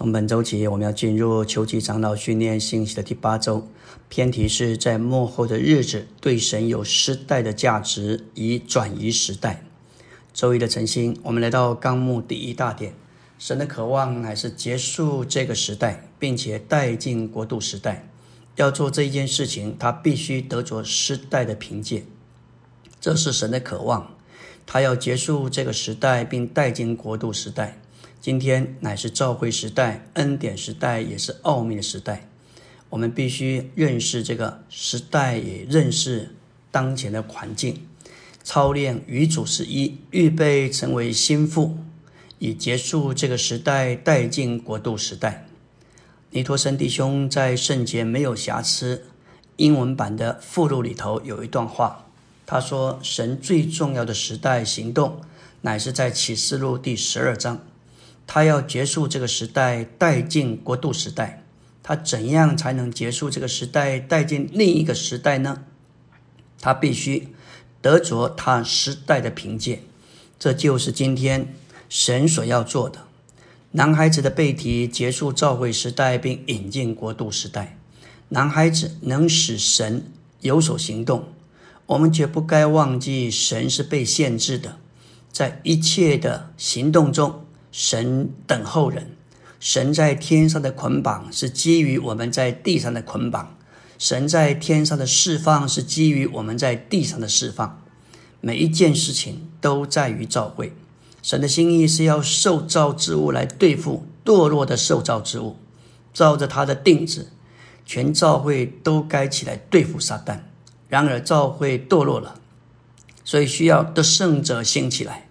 从本周起，我们要进入秋季长老训练信息的第八周，偏题是在幕后的日子，对神有时代的价值，以转移时代。周一的晨星，我们来到纲目第一大点，神的渴望乃是结束这个时代，并且带进国度时代。要做这一件事情，他必须得着时代的凭借，这是神的渴望。他要结束这个时代，并带进国度时代。今天乃是召会时代、恩典时代，也是奥秘的时代。我们必须认识这个时代，也认识当前的环境。操练与主是一，预备成为心腹，以结束这个时代，带进国度时代。尼托森弟兄在圣洁没有瑕疵英文版的附录里头有一段话，他说：“神最重要的时代行动，乃是在启示录第十二章。”他要结束这个时代，带进国度时代。他怎样才能结束这个时代，带进另一个时代呢？他必须得着他时代的凭借。这就是今天神所要做的。男孩子的背题结束召会时代，并引进国度时代。男孩子能使神有所行动。我们绝不该忘记，神是被限制的，在一切的行动中。神等候人，神在天上的捆绑是基于我们在地上的捆绑，神在天上的释放是基于我们在地上的释放。每一件事情都在于召会，神的心意是要受造之物来对付堕落的受造之物，照着他的定旨，全召会都该起来对付撒旦。然而召会堕落了，所以需要得胜者兴起来，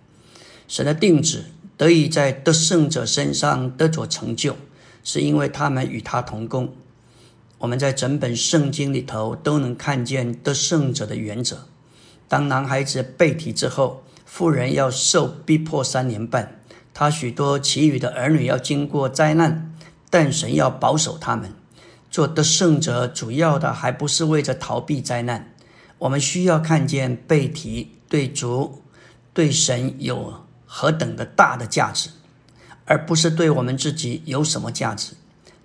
神的定旨。得以在得胜者身上得着成就，是因为他们与他同工。我们在整本圣经里头都能看见得胜者的原则。当男孩子被提之后，妇人要受逼迫三年半，他许多其余的儿女要经过灾难，但神要保守他们。做得胜者，主要的还不是为着逃避灾难。我们需要看见被提对主、对神有。何等的大的价值，而不是对我们自己有什么价值。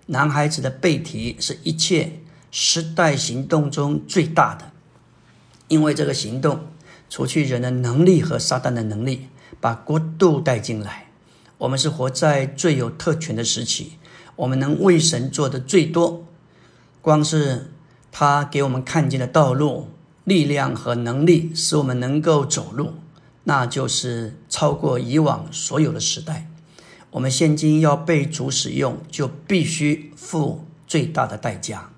男孩子的背题是一切时代行动中最大的，因为这个行动除去人的能力和撒旦的能力，把国度带进来。我们是活在最有特权的时期，我们能为神做的最多，光是他给我们看见的道路、力量和能力，使我们能够走路。那就是超过以往所有的时代。我们现今要被主使用，就必须付最大的代价。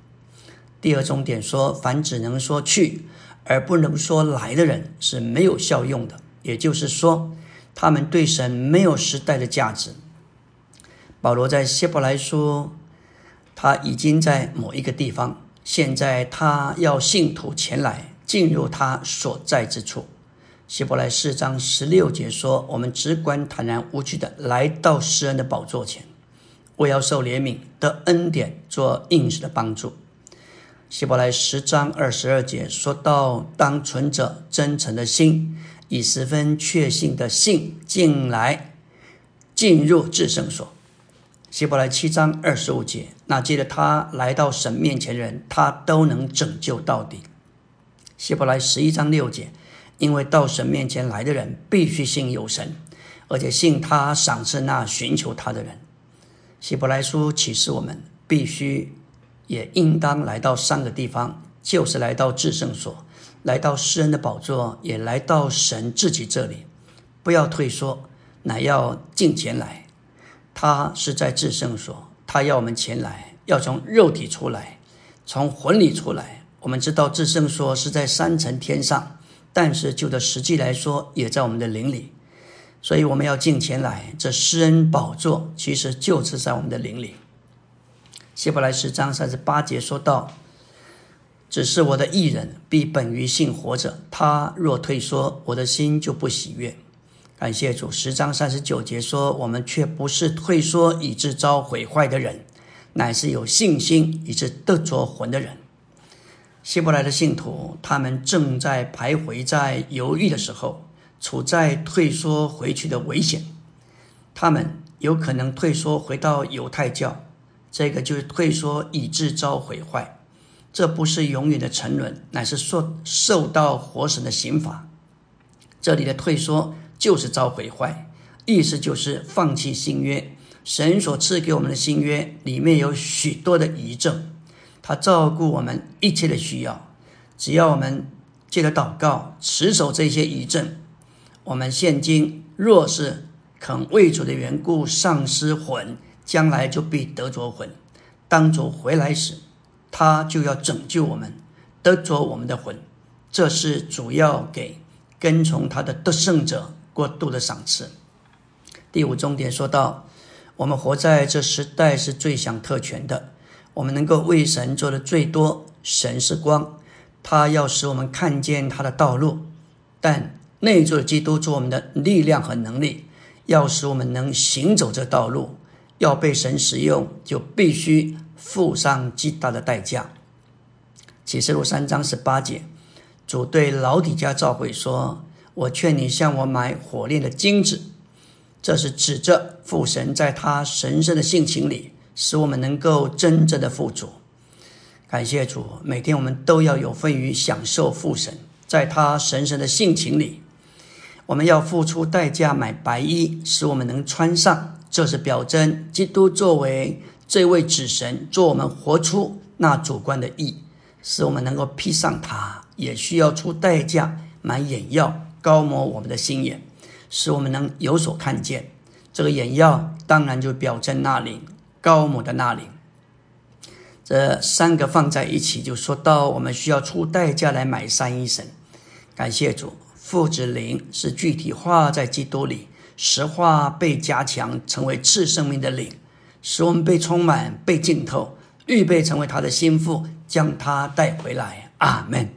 第二重点说，凡只能说去而不能说来的人是没有效用的，也就是说，他们对神没有时代的价值。保罗在希伯来书，他已经在某一个地方，现在他要信徒前来进入他所在之处。希伯来四章十六节说：“我们只管坦然无惧的来到施恩的宝座前，我要受怜悯得恩典，做应时的帮助。”希伯来十章二十二节说到：“当存着真诚的心，以十分确信的信进来，进入至圣所。”希伯来七章二十五节，那接着他来到神面前的人，他都能拯救到底。希伯来十一章六节。因为到神面前来的人必须信有神，而且信他赏赐那寻求他的人。希伯来书启示我们必须也应当来到三个地方，就是来到至圣所，来到诗人的宝座，也来到神自己这里。不要退缩，乃要进前来。他是在至圣所，他要我们前来，要从肉体出来，从魂里出来。我们知道至圣所是在三层天上。但是就的实际来说，也在我们的灵里，所以我们要进前来。这施恩宝座其实就是在我们的灵里。希伯来十章三十八节说道：“只是我的艺人必本于信活着，他若退缩，我的心就不喜悦。”感谢主。十章三十九节说：“我们却不是退缩以致遭毁坏的人，乃是有信心以致得着魂的人。”希伯来的信徒，他们正在徘徊在犹豫的时候，处在退缩回去的危险。他们有可能退缩回到犹太教，这个就是退缩以致遭毁坏。这不是永远的沉沦，乃是受受到活神的刑罚。这里的退缩就是遭毁坏，意思就是放弃新约。神所赐给我们的新约里面有许多的遗症，他照顾我们一切的需要。只要我们借着祷告持守这些遗症，我们现今若是肯为主的缘故丧失魂，将来就必得着魂。当主回来时，他就要拯救我们，得着我们的魂。这是主要给跟从他的得胜者过度的赏赐。第五重点说到。我们活在这时代是最享特权的，我们能够为神做的最多。神是光，他要使我们看见他的道路，但内住的基督做我们的力量和能力，要使我们能行走这道路。要被神使用，就必须付上极大的代价。启示录三章十八节，主对老底家教会说：“我劝你向我买火炼的金子。”这是指着父神在他神圣的性情里，使我们能够真正的富足。感谢主，每天我们都要有份于享受父神在他神圣的性情里。我们要付出代价买白衣，使我们能穿上。这是表征基督作为这位子神，做我们活出那主观的义，使我们能够披上它。也需要出代价买眼药，高抹我们的心眼。使我们能有所看见，这个眼药当然就表征那灵高母的那灵。这三个放在一起，就说到我们需要出代价来买三一神。感谢主，父子灵是具体化在基督里，实化被加强，成为次生命的灵，使我们被充满、被浸透，预备成为他的心腹，将他带回来。阿门。